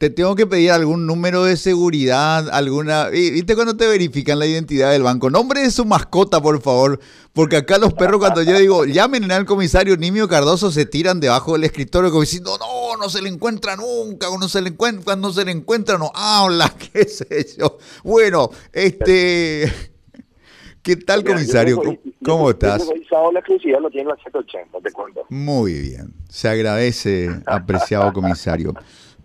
te tengo que pedir algún número de seguridad, alguna... ¿Viste cuando te verifican la identidad del banco? Nombre de su mascota, por favor, porque acá los perros cuando yo digo, llamen al comisario Nimio Cardoso, se tiran debajo del escritorio como diciendo, no, no se le encuentra nunca, cuando se le encuentra, cuando se le encuentra no habla, qué sé yo. Bueno, este... ¿Qué tal, comisario? ¿Cómo, estás? Muy bien, se agradece, apreciado comisario.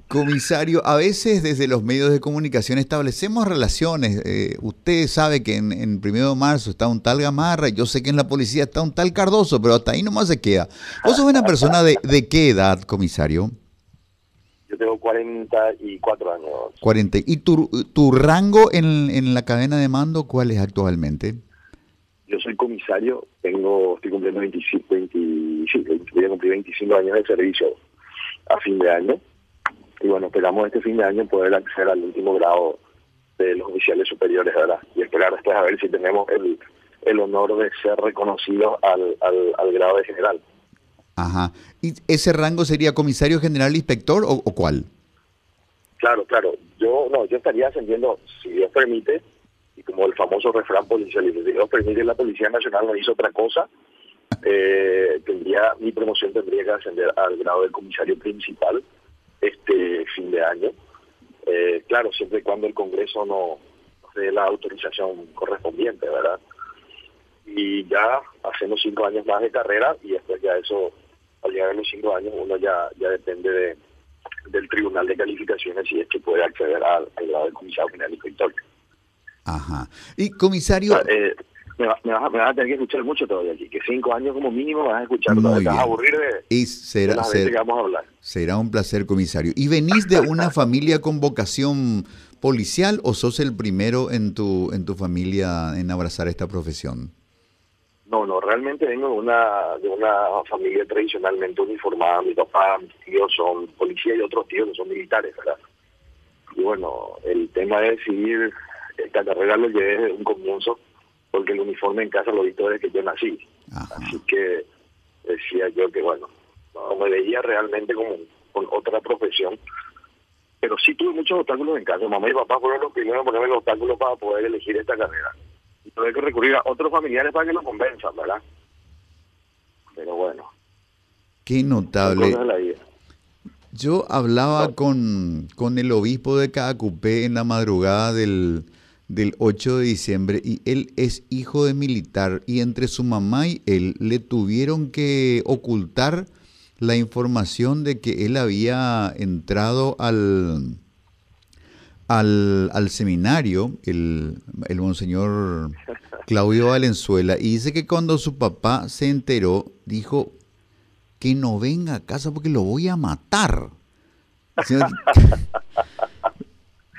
Comisario, a veces desde los medios de comunicación establecemos relaciones. Eh, usted sabe que en, en, primero de marzo está un tal Gamarra, yo sé que en la policía está un tal Cardoso, pero hasta ahí nomás se queda. ¿Vos sos una persona de, de qué edad, comisario? Yo tengo 44 años. 40. ¿Y tu, tu rango en, en la cadena de mando cuál es actualmente? Yo soy comisario, tengo, estoy cumpliendo 25, 25, voy a cumplir 25 años de servicio a fin de año y bueno, esperamos este fin de año poder acceder al último grado de los oficiales superiores, ¿verdad? Y esperar después a ver si tenemos el, el honor de ser reconocidos al, al, grado de general. Ajá. ¿Y ese rango sería comisario general inspector o, cuál? Claro, claro. Yo no, yo estaría ascendiendo, si Dios permite, y como el famoso refrán policial, si Dios permite, la Policía Nacional no hizo otra cosa, eh, tendría mi promoción tendría que ascender al grado de comisario principal este fin de año. Eh, claro, siempre y cuando el Congreso no dé la autorización correspondiente, ¿verdad? Y ya hacemos cinco años más de carrera y después ya eso, al llegar a los cinco años, uno ya, ya depende de, del Tribunal de Calificaciones y es que puede acceder al, grado de comisario general inspector. Ajá. Y comisario... Eh, me, vas, a tener que escuchar mucho todavía aquí, que cinco años como mínimo me vas a escuchar, Muy te vas a aburrir de, y será, que vamos a hablar. Será un placer, comisario. ¿Y venís de una familia con vocación policial o sos el primero en tu, en tu familia en abrazar esta profesión? No, no, realmente vengo de una, de una familia tradicionalmente uniformada. Mi papá, mis tíos son policías y otros tíos que son militares, ¿verdad? Y bueno, el tema de decidir esta carrera lo llevé desde un comienzo uniforme en casa lo desde que yo nací. Así que decía yo que, bueno, no me veía realmente como con otra profesión. Pero sí tuve muchos obstáculos en casa. Mamá y papá fueron los primeros en ponerme los obstáculos para poder elegir esta carrera. Y tuve que recurrir a otros familiares para que lo convenzan, ¿verdad? Pero bueno. Qué notable. Yo hablaba con, con el obispo de Caacupé en la madrugada del del 8 de diciembre y él es hijo de militar y entre su mamá y él le tuvieron que ocultar la información de que él había entrado al, al, seminario, el, el monseñor Claudio Valenzuela, y dice que cuando su papá se enteró, dijo que no venga a casa porque lo voy a matar.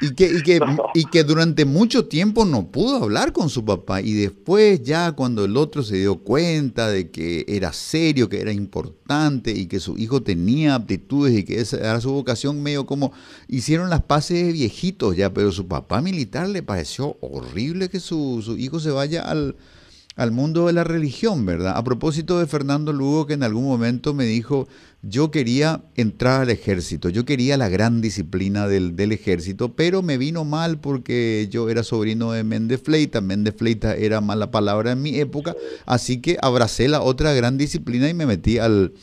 Y que, y, que, y que durante mucho tiempo no pudo hablar con su papá y después ya cuando el otro se dio cuenta de que era serio, que era importante y que su hijo tenía aptitudes y que esa era su vocación, medio como hicieron las paces de viejitos ya, pero su papá militar le pareció horrible que su, su hijo se vaya al, al mundo de la religión, ¿verdad? A propósito de Fernando Lugo, que en algún momento me dijo, yo quería entrar al ejército, yo quería la gran disciplina del, del ejército, pero me vino mal porque yo era sobrino de Méndez Fleita, Méndez Fleita era mala palabra en mi época, así que abracé la otra gran disciplina y me metí al,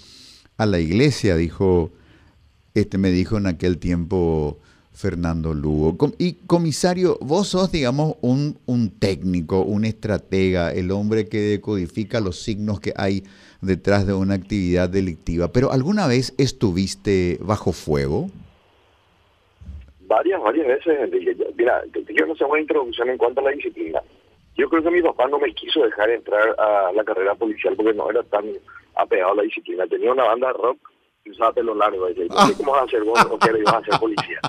a la iglesia, dijo, este me dijo en aquel tiempo Fernando Lugo. Y comisario, vos sos, digamos, un, un técnico, un estratega, el hombre que decodifica los signos que hay detrás de una actividad delictiva. Pero ¿alguna vez estuviste bajo fuego? Varias, varias veces, Mira, yo no sé una introducción en cuanto a la disciplina. Yo creo que mi papá no me quiso dejar entrar a la carrera policial porque no era tan apegado a la disciplina. Tenía una banda de rock y usaba pelo largo. Y decía, ¿cómo vas a ser vos o qué ibas a ser policía?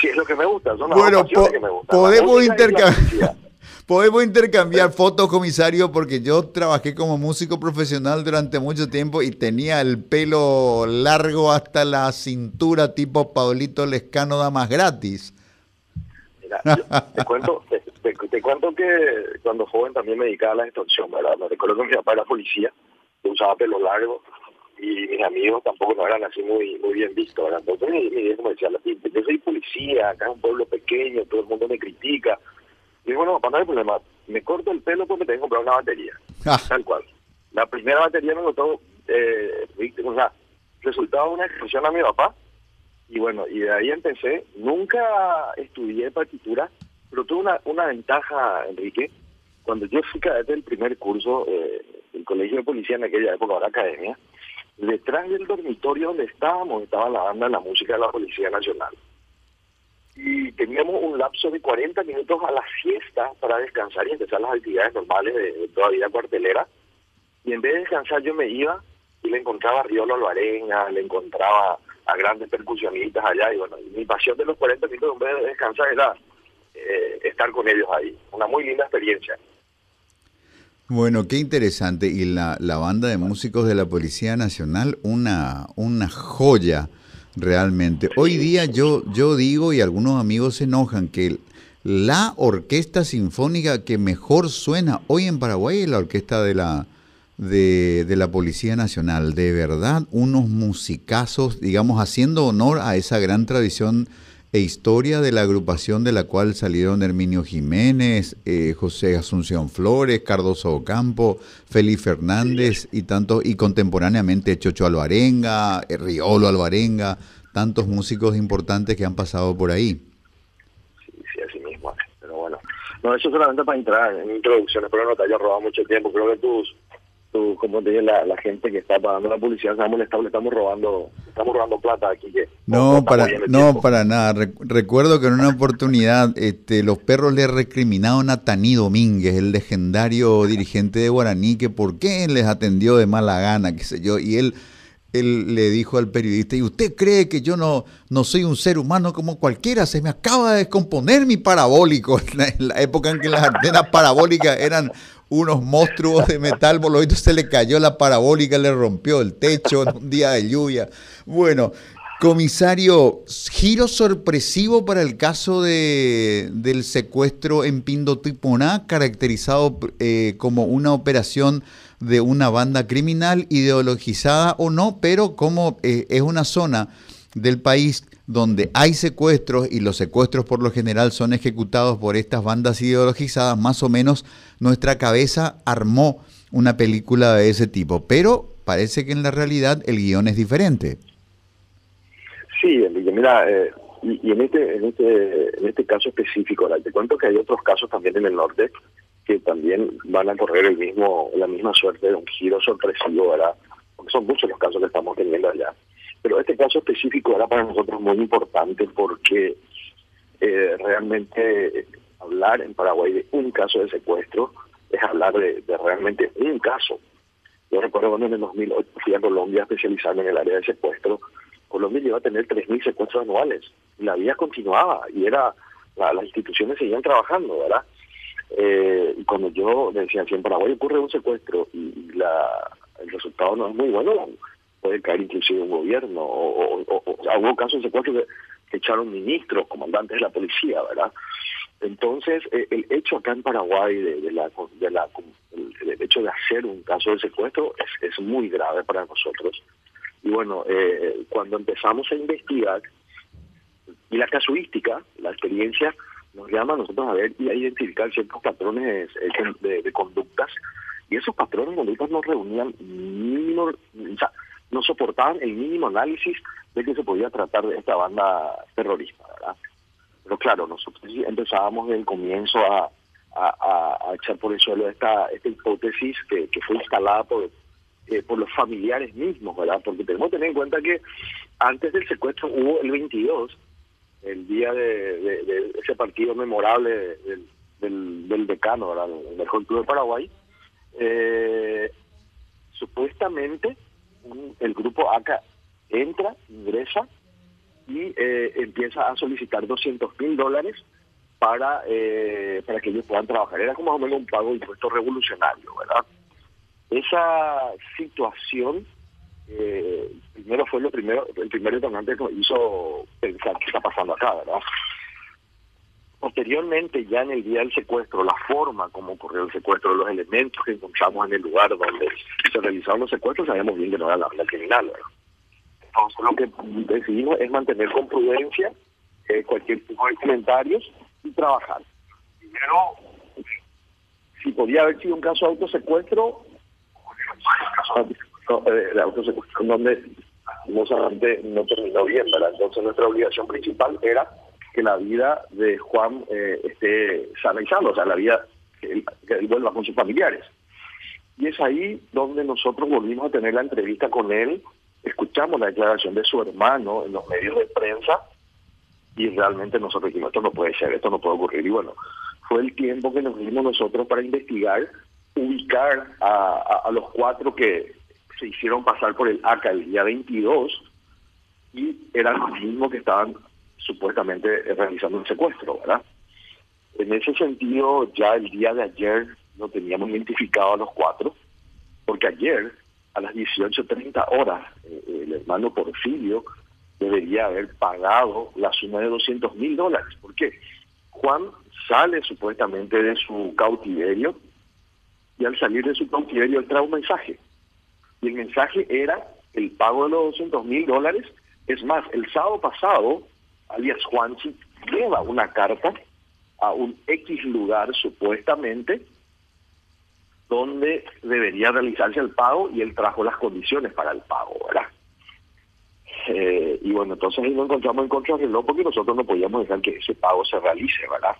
Sí, es lo que me gusta, son las bueno, que me gustan. Podemos intercambiar. Podemos intercambiar fotos, comisario, porque yo trabajé como músico profesional durante mucho tiempo y tenía el pelo largo hasta la cintura, tipo Paulito Lescano Damas Gratis. Mira, te, cuento, te, cuento que cuando joven también me dedicaba a la extorsión, ¿verdad? Me recuerdo que mi papá era policía, usaba pelo largo, y mis amigos tampoco no eran así muy muy bien vistos, ¿verdad? Entonces mi, me decía, yo soy batería, acá es un pueblo pequeño, todo el mundo me critica. Y bueno, papá, no hay problema, me corto el pelo porque tengo que comprar una batería. Ah. Tal cual. La primera batería me costó, eh, o sea, resultado de una expresión a mi papá. Y bueno, y de ahí empecé. Nunca estudié partitura, pero tuve una, una ventaja, Enrique. Cuando yo fui cadete del primer curso eh, del Colegio de Policía en aquella época, ahora academia, detrás del dormitorio donde estábamos estaba la banda de la música de la Policía Nacional. Y teníamos un lapso de 40 minutos a la siesta para descansar y empezar las actividades normales de, de toda vida cuartelera. Y en vez de descansar yo me iba y le encontraba a Riolo Alvarenga, le encontraba a grandes percusionistas allá y bueno, mi pasión de los 40 minutos en vez de descansar era eh, estar con ellos ahí. Una muy linda experiencia. Bueno, qué interesante. Y la, la banda de músicos de la Policía Nacional, una, una joya realmente. Hoy día yo, yo digo, y algunos amigos se enojan, que la orquesta sinfónica que mejor suena hoy en Paraguay es la orquesta de la, de, de, la Policía Nacional. De verdad, unos musicazos, digamos, haciendo honor a esa gran tradición e historia de la agrupación de la cual salieron Herminio Jiménez, eh, José Asunción Flores, Cardoso Ocampo, Félix Fernández y tantos, y contemporáneamente Chocho Alvarenga, eh, Riolo Alvarenga, tantos músicos importantes que han pasado por ahí. Sí, sí, así mismo. Pero bueno, no, eso solamente para entrar en introducciones, pero no te haya robado mucho tiempo. Creo que tus como te dije, la, gente que está pagando la publicidad se ha molestado, le estamos robando, estamos robando plata aquí. Que no, para, no para nada. recuerdo que en una oportunidad este, los perros le recriminaron a Tani Domínguez, el legendario dirigente de Guaraní, que por qué les atendió de mala gana, qué sé yo, y él él le dijo al periodista, ¿y usted cree que yo no, no soy un ser humano como cualquiera? Se me acaba de descomponer mi parabólico. En la, época en que las antenas parabólicas eran unos monstruos de metal, por lo visto se le cayó la parabólica, le rompió el techo en un día de lluvia. Bueno, comisario, giro sorpresivo para el caso de, del secuestro en Pindotiponá, caracterizado eh, como una operación de una banda criminal ideologizada o no, pero como eh, es una zona del país donde hay secuestros y los secuestros por lo general son ejecutados por estas bandas ideologizadas, más o menos nuestra cabeza armó una película de ese tipo, pero parece que en la realidad el guion es diferente. Sí, mira, eh, y, en este en este en este caso específico, te cuento que hay otros casos también en el norte que también van a correr el mismo la misma suerte de un giro sorpresivo, ¿verdad? Porque son muchos los casos que estamos teniendo allá. Pero este caso específico era para nosotros muy importante porque eh, realmente hablar en Paraguay de un caso de secuestro es hablar de, realmente un caso. Yo recuerdo cuando en el 2008 fui a Colombia especializando en el área de secuestro. Colombia iba a tener 3.000 secuestros anuales. La vida continuaba y era las instituciones seguían trabajando, ¿verdad? Eh, y cuando yo decía, si en Paraguay ocurre un secuestro y la, el resultado no es muy bueno, puede caer inclusive un gobierno, o, hubo casos de secuestro que, echaron ministros, comandantes de la policía, ¿verdad? Entonces, eh, el hecho acá en Paraguay de, la, de la el, hecho de hacer un caso de secuestro es, es muy grave para nosotros. Y bueno, eh, cuando empezamos a investigar, y la casuística, la experiencia, nos llama a nosotros a ver y a identificar ciertos patrones de, de, conductas, y esos patrones de conductas nos reunían mínimo, o no soportaban el mínimo análisis de que se podía tratar de esta banda terrorista, ¿verdad? Pero claro, nosotros empezábamos desde el comienzo a, a, echar por el suelo esta, esta hipótesis que, que fue instalada por, eh, por los familiares mismos, ¿verdad? Porque tenemos que tener en cuenta que antes del secuestro hubo el 22, el día de, ese partido memorable del, del, del decano, ¿verdad? El mejor club de Paraguay. Eh, supuestamente el grupo ACA entra, ingresa y eh, empieza a solicitar 200 mil dólares para eh, para que ellos puedan trabajar. Era como más o menos un pago de impuesto revolucionario, ¿verdad? Esa situación eh, primero fue lo primero, el primer detonante que hizo pensar qué está pasando acá, ¿verdad? Posteriormente, ya en el día del secuestro, la forma como ocurrió el secuestro, los elementos que encontramos en el lugar donde se realizaron los secuestros, sabíamos bien que no era la criminal. Entonces, lo que decidimos es mantener con prudencia eh, cualquier tipo de comentarios y trabajar. Primero, si podía haber sido un caso de autosecuestro, eh, de autosecuestro donde no terminó bien. Entonces nuestra obligación principal era que la vida de Juan eh, esté sana y sana, o sea, la vida que él vuelva con sus familiares. Y es ahí donde nosotros volvimos a tener la entrevista con él, escuchamos la declaración de su hermano en los medios de prensa y realmente nosotros dijimos, esto no puede ser, esto no puede ocurrir. Y bueno, fue el tiempo que nos dimos nosotros para investigar, ubicar a, a, los cuatro que se hicieron pasar por el ACA el día 22 y eran los mismos que estaban supuestamente realizando un secuestro, ¿verdad? En ese sentido, ya el día de ayer no teníamos identificado a los cuatro, porque ayer a las 18.30 horas eh, el hermano Porfirio debería haber pagado la suma de 200 mil dólares. ¿Por qué? Juan sale supuestamente de su cautiverio y al salir de su cautiverio él trae un mensaje. Y el mensaje era el pago de los 200 mil dólares. Es más, el sábado pasado, alias Juanchi, lleva una carta a un X lugar supuestamente donde debería realizarse el pago y él trajo las condiciones para el pago, ¿verdad? Eh, y bueno, entonces ahí nos encontramos en contrarreloj porque nosotros no podíamos dejar que ese pago se realice, ¿verdad?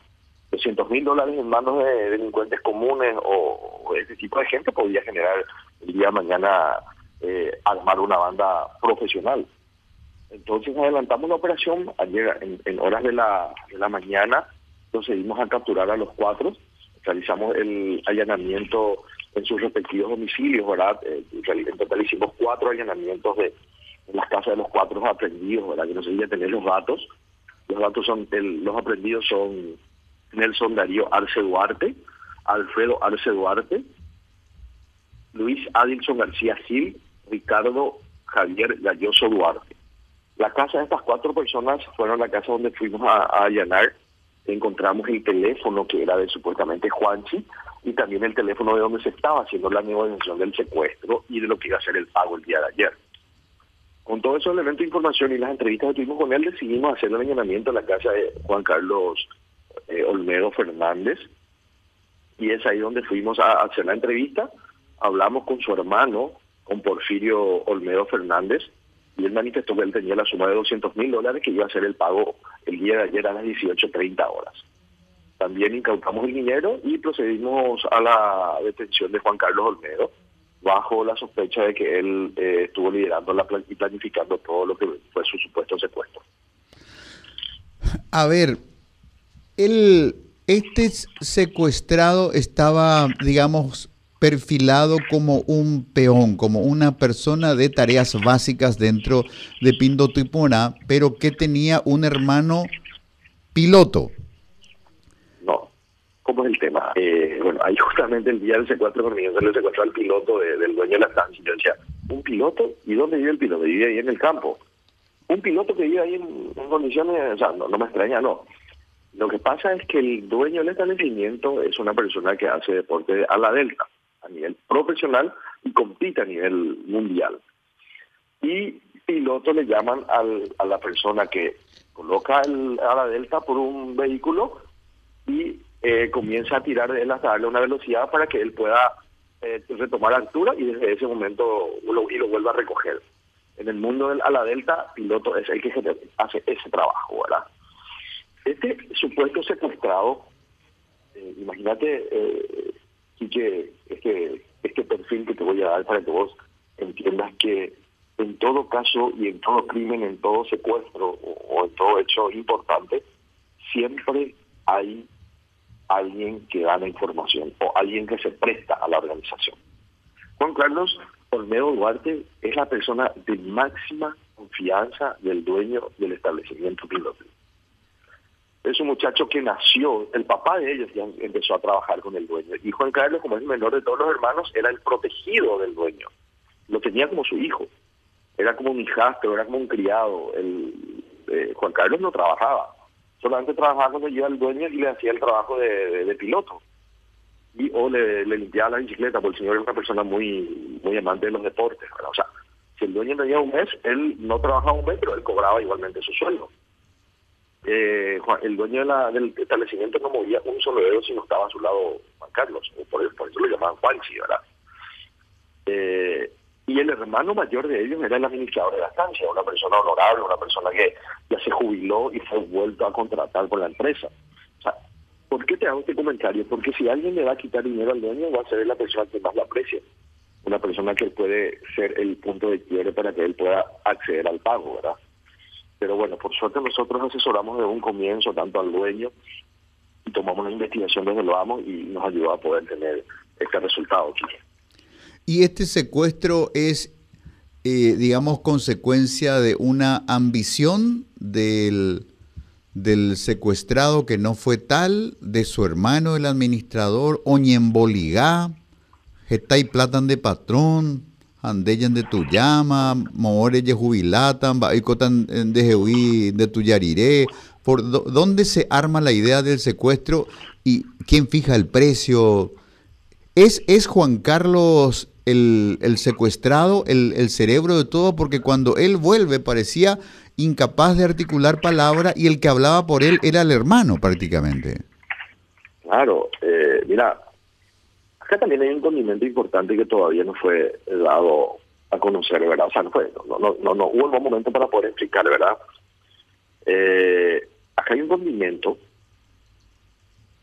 200 mil dólares en manos de delincuentes comunes o, ese tipo de gente podría generar el día de mañana eh, armar una banda profesional. Entonces adelantamos la operación ayer en, horas de la, de la mañana, procedimos a capturar a los cuatro realizamos el allanamiento en sus respectivos domicilios, ¿verdad? Eh, en total hicimos cuatro allanamientos de en las casas de los cuatro aprendidos, ¿verdad? Que no se tener los datos. Los datos son, los aprendidos son Nelson Darío Arce Duarte, Alfredo Arce Duarte, Luis Adilson García Gil, Ricardo Javier Galloso Duarte. La casa de estas cuatro personas fueron la casa donde fuimos a allanar encontramos el teléfono que era de supuestamente Juanchi y también el teléfono de donde se estaba haciendo la negociación del secuestro y de lo que iba a ser el pago el día de ayer. Con todo esos elementos de información y las entrevistas que tuvimos con él, decidimos hacer el allanamiento a la casa de Juan Carlos eh, Olmedo Fernández y es ahí donde fuimos a hacer la entrevista. Hablamos con su hermano, con Porfirio Olmedo Fernández, y él manifestó que él tenía la suma de 200 mil dólares que iba a ser el pago el día de ayer a las 18.30 horas. También incautamos el dinero y procedimos a la detención de Juan Carlos Olmedo bajo la sospecha de que él eh, estuvo liderando la y planificando todo lo que fue su supuesto secuestro. A ver, el, este secuestrado estaba, digamos, perfilado como un peón, como una persona de tareas básicas dentro de Pindo Tipona, pero que tenía un hermano piloto. No, ¿cómo es el tema? Eh, bueno, ahí justamente el día del secuestro conmigo se le secuestró al piloto del dueño de la estancia. Yo decía, ¿un piloto? ¿Y dónde vive el piloto? Vive ahí en el campo. Un piloto que vive ahí en, condiciones, o sea, no, no me extraña, no. Lo que pasa es que el dueño del establecimiento es una persona que hace deporte a la delta a nivel profesional y compite a nivel mundial. Y piloto le llaman al, a la persona que coloca el, a la delta por un vehículo y eh, comienza a tirar de él hasta darle una velocidad para que él pueda eh, retomar altura y desde ese momento lo, y lo vuelva a recoger. En el mundo del a la delta, piloto es el que hace ese trabajo, ¿verdad? Este supuesto secuestrado, eh, imagínate eh, y que este, este perfil que te voy a dar para que vos entiendas que en todo caso y en todo crimen, en todo secuestro o, en todo hecho importante, siempre hay alguien que da la información o alguien que se presta a la organización. Juan Carlos Olmedo Duarte es la persona de máxima confianza del dueño del establecimiento piloto es un muchacho que nació, el papá de ellos ya empezó a trabajar con el dueño. Y Juan Carlos, como es el menor de todos los hermanos, era el protegido del dueño. Lo tenía como su hijo. Era como un hijastro, era como un criado. El, eh, Juan Carlos no trabajaba. Solamente trabajaba cuando iba el dueño y le hacía el trabajo de, piloto. Y, o le, limpiaba la bicicleta, porque el señor era una persona muy, muy amante de los deportes. O sea, si el dueño tenía un mes, él no trabajaba un mes, pero él cobraba igualmente su sueldo. Eh, el dueño de la, del establecimiento no movía un solo dedo si no estaba a su lado Juan Carlos, por, eso, lo llamaban Juanchi, ¿verdad? Eh, y el hermano mayor de ellos era el administrador de la estancia, una persona honorable, una persona que ya se jubiló y fue vuelto a contratar por la empresa. O sea, ¿por qué te hago este comentario? Porque si alguien le va a quitar dinero al dueño, va a ser la persona que más lo aprecia. Una persona que puede ser el punto de quiebre para que él pueda acceder al pago, ¿verdad? Pero bueno, por suerte nosotros asesoramos de un comienzo tanto al dueño y tomamos la investigación desde lo amo y nos ayudó a poder tener este resultado. ¿Y este secuestro es, eh, digamos, consecuencia de una ambición del, del secuestrado que no fue tal, de su hermano el administrador, Oñemboligá, Getay Platan de Patrón, andeyan de tu llama, moores de jubilatan, baicotan de jehuí de tu yariré. ¿Por dónde se arma la idea del secuestro y quién fija el precio? ¿Es, es Juan Carlos el, el secuestrado, el, el, cerebro de todo? Porque cuando él vuelve parecía incapaz de articular palabra y el que hablaba por él era el hermano prácticamente. Claro, eh, mira, Acá también hay un condimento importante que todavía no fue dado a conocer, ¿verdad? O sea, no fue, no, no, no, no hubo el momento para poder explicar, ¿verdad? Eh, acá hay un condimento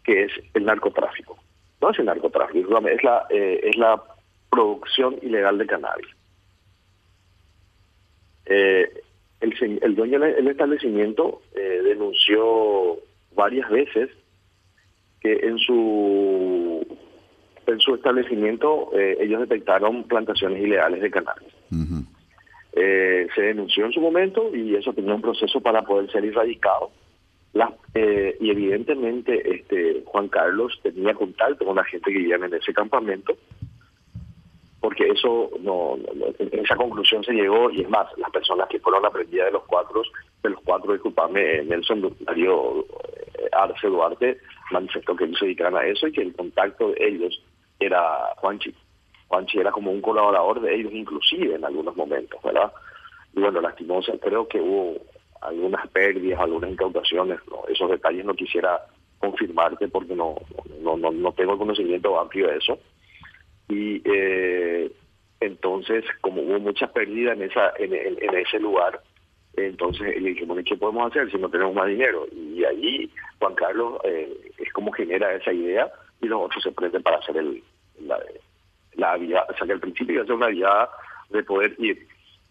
que es el narcotráfico. No es el narcotráfico, es la, eh, es la producción ilegal de cannabis. Eh, el, el, dueño del establecimiento eh, denunció varias veces que en su en su establecimiento eh, ellos detectaron plantaciones ilegales de cannabis. Eh, se denunció en su momento y eso tenía un proceso para poder ser erradicado. Eh, y evidentemente este Juan Carlos tenía contacto con la gente que vivía en ese campamento porque eso no, en esa conclusión se llegó y es más las personas que fueron aprendidas de los cuatro de los cuatro disculpame Nelson Darío Arce Duarte manifestó que ellos se dedicaban a eso y que el contacto de ellos era Juanchi. Juanchi era como un colaborador de ellos, inclusive en algunos momentos, ¿verdad? Y bueno, lastimosa, creo que hubo algunas pérdidas, algunas incautaciones, esos detalles no quisiera confirmarte porque no, no, no, no tengo conocimiento amplio de eso. Y eh, entonces, como hubo mucha pérdida en, esa, en, ese lugar, entonces le dijimos, ¿qué podemos hacer si no tenemos más dinero? Y ahí Juan Carlos eh, es como genera esa idea y los otros se prenden para hacer el, la, la o sea que al principio ser una vía de poder ir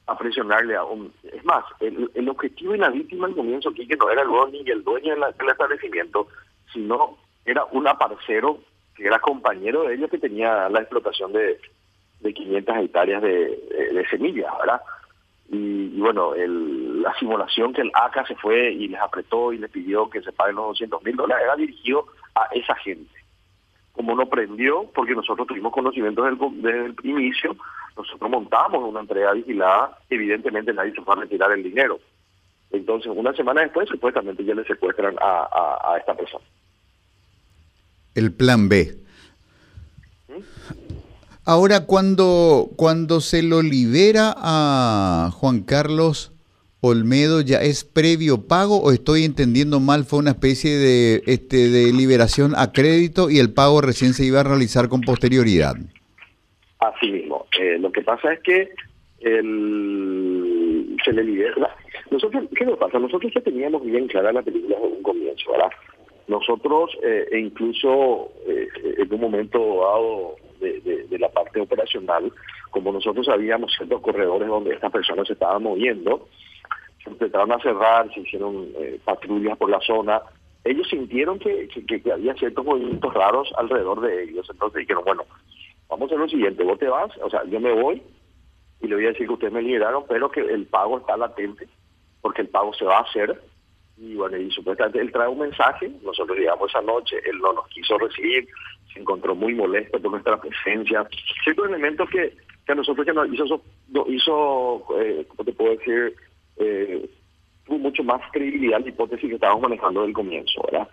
a presionarle a un... Es más, el, el objetivo y la víctima al comienzo aquí que no era el ni el dueño del, establecimiento, sino era un aparcero que era compañero de ellos que tenía la explotación de, de 500 hectáreas de, de, semillas, ¿verdad? Y, bueno, el, la simulación que el ACA se fue y les apretó y les pidió que se paguen los 200 mil dólares era dirigido a esa gente como no prendió, porque nosotros tuvimos conocimiento desde el, inicio, nosotros montamos una entrega vigilada, evidentemente nadie se fue a retirar el dinero. Entonces, una semana después, supuestamente ya le secuestran a, esta persona. El plan B. Ahora, cuando, cuando se lo libera a Juan Carlos Olmedo ya es previo pago o estoy entendiendo mal, fue una especie de, este, de liberación a crédito y el pago recién se iba a realizar con posterioridad. Así mismo. Eh, lo que pasa es que el, se le libera. Nosotros, ¿Qué nos pasa? Nosotros ya teníamos bien clara la película desde un comienzo, ¿verdad? Nosotros, eh, e incluso eh, en un momento dado de, de, la parte operacional, como nosotros sabíamos ciertos corredores donde estas personas se estaban moviendo, empezaron a cerrar, se hicieron eh, patrullas por la zona. Ellos sintieron que, que, había ciertos movimientos raros alrededor de ellos. Entonces dijeron, bueno, vamos a hacer lo siguiente, vos te vas, o sea, yo me voy y le voy a decir que ustedes me liberaron, pero que el pago está latente, porque el pago se va a hacer. Y bueno, y supuestamente él trae un mensaje, nosotros llegamos esa noche, él no nos quiso recibir, se encontró muy molesto por nuestra presencia. Ciertos elementos que, que a nosotros ya nos hizo, hizo eh, ¿cómo te puedo decir? Eh, tuvo mucho más credibilidad la hipótesis que estábamos manejando del comienzo, ¿verdad?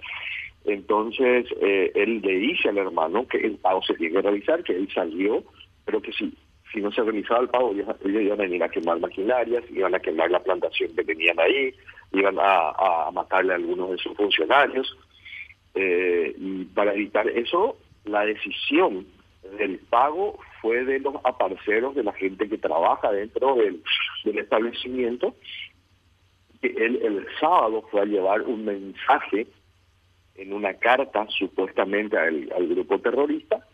Entonces, eh, él le dice al hermano que el pago se tiene que realizar, que él salió, pero que si, si no se realizaba el pago, ellos, iban a venir a quemar maquinarias, iban a quemar la plantación que tenían ahí, iban a, matarle a algunos de sus funcionarios. Eh, y para evitar eso, la decisión del pago fue de los aparceros, de la gente que trabaja dentro del, establecimiento, que él el sábado fue a llevar un mensaje en una carta supuestamente al, grupo terrorista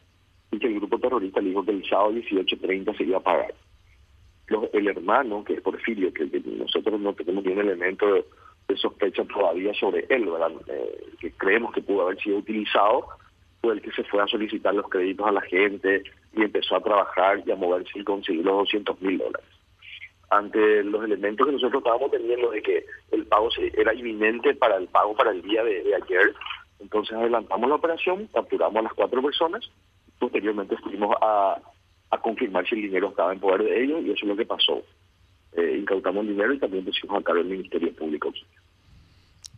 y que el grupo terrorista dijo que el sábado 18.30 se iba a pagar. el hermano, que es Porfirio, que, nosotros no tenemos ni un elemento de, sospecha todavía sobre él. Eh, que creemos que pudo haber sido utilizado, fue el que se fue a solicitar los créditos a la gente y empezó a trabajar y a moverse y conseguir los 200 mil dólares. Ante los elementos que nosotros estábamos teniendo de que el pago era inminente para el pago para el día de, ayer, entonces adelantamos la operación, capturamos a las cuatro personas, posteriormente fuimos a, confirmar si el dinero estaba en poder de ellos y eso es lo que pasó. Eh, incautamos el dinero y también pusimos a cargo del Ministerio Público.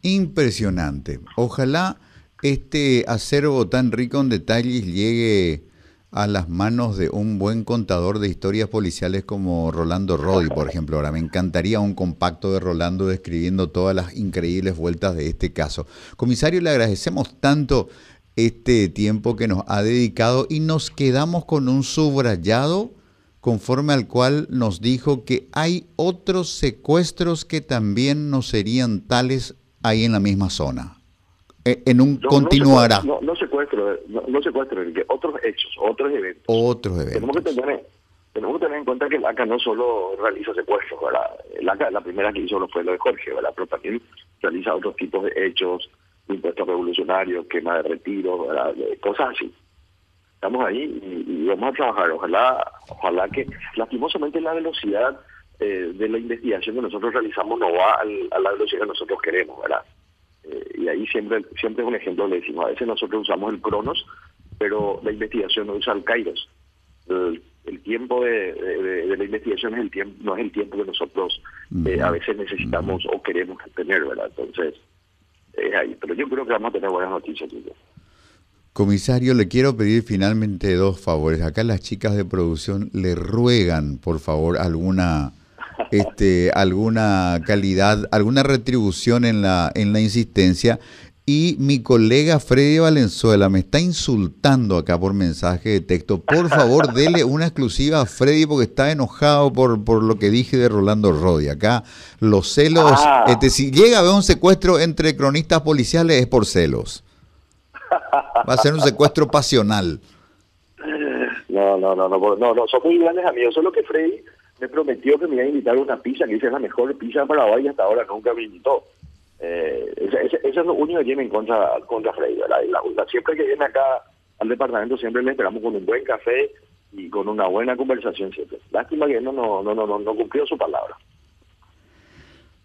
Impresionante. Ojalá este acervo tan rico en detalles llegue a las manos de un buen contador de historias policiales como Rolando Rodi, por ejemplo. Ahora, me encantaría un compacto de Rolando describiendo todas las increíbles vueltas de este caso. Comisario, le agradecemos tanto este tiempo que nos ha dedicado y nos quedamos con un subrayado conforme al cual nos dijo que hay otros secuestros que también no serían tales ahí en la misma zona. Eh, en un continuará. No, no, secuestro, no, no secuestro, otros hechos, otros eventos. Otros eventos. Tenemos que tener, tenemos que tener en cuenta que el ACA no solo realiza secuestros, ¿verdad? El ACA, la primera que hizo no fue lo de Jorge, ¿verdad? Pero también realiza otros tipos de hechos, impuestos revolucionarios, quema de retiro, ¿verdad? Cosas así. Estamos ahí y, vamos a trabajar. Ojalá, ojalá que, lastimosamente, la velocidad eh, de la investigación que nosotros realizamos no va a la velocidad que nosotros queremos, ¿verdad? Eh, y ahí siempre siempre es un ejemplo, le decimos, a veces nosotros usamos el Cronos, pero la investigación no usa el Kairos. El, tiempo de, la investigación es el tiempo, no es el tiempo que nosotros eh, a veces necesitamos o queremos tener, ¿verdad? Entonces, es ahí. Pero yo creo que vamos a tener buenas noticias. Comisario, le quiero pedir finalmente dos favores. Acá las chicas de producción le ruegan, por favor, alguna este, alguna calidad, alguna retribución en la, en la insistencia. Y mi colega Freddy Valenzuela me está insultando acá por mensaje de texto. Por favor, dele una exclusiva a Freddy porque está enojado por, por lo que dije de Rolando Rodi. Acá los celos, ah. este, si llega a haber un secuestro entre cronistas policiales es por celos. Va a ser un secuestro pasional. No, no, no, no, no, no, son muy grandes amigos. Solo que Freddy me prometió que me iba a invitar a una pizza, que dice es la mejor pizza para Paraguay y hasta ahora nunca me invitó. Eh, eso es lo único que tiene en contra, contra Freire. siempre que viene acá al departamento siempre le esperamos con un buen café y con una buena conversación siempre. Lástima que no, no, no, no, no cumplió su palabra.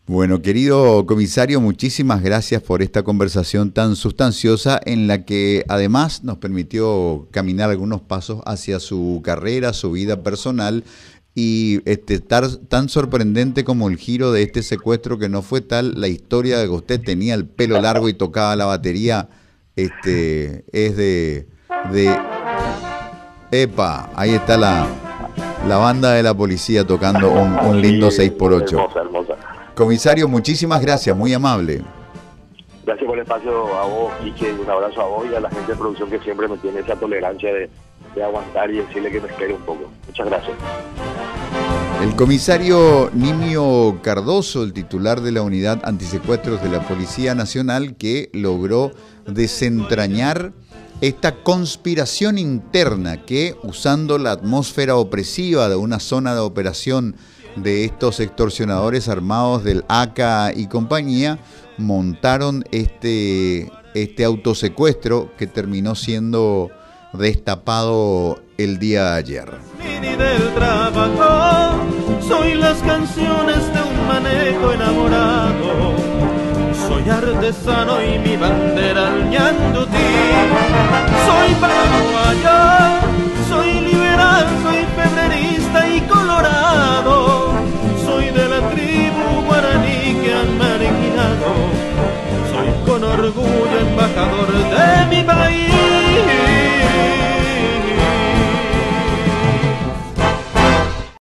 Bueno, querido comisario, muchísimas gracias por esta conversación tan sustanciosa en la que además nos permitió caminar algunos pasos hacia su carrera, su vida personal y este, estar tan sorprendente como el giro de este secuestro que no fue tal la historia de que usted tenía el pelo largo y tocaba la batería este es de de epa ahí está la la banda de la policía tocando un, lindo 6x8 hermosa, hermosa. comisario muchísimas gracias muy amable gracias por el espacio a vos Quique un abrazo a vos y a la gente de producción que siempre me tiene esa tolerancia de de aguantar y decirle que me un poco. Muchas gracias. El comisario Nimio Cardoso, el titular de la unidad antisecuestros de la Policía Nacional, que logró desentrañar esta conspiración interna que, usando la atmósfera opresiva de una zona de operación de estos extorsionadores armados del ACA y compañía, montaron este, este autosecuestro que terminó siendo destapado el día de ayer. Soy las canciones de un manejo enamorado. Soy artesano y mi bandera al ñandutí. Soy paraguayo, soy liberal, soy febrerista y colorado. Soy de la tribu guaraní que han marginado. Soy con orgullo embajador de mi país.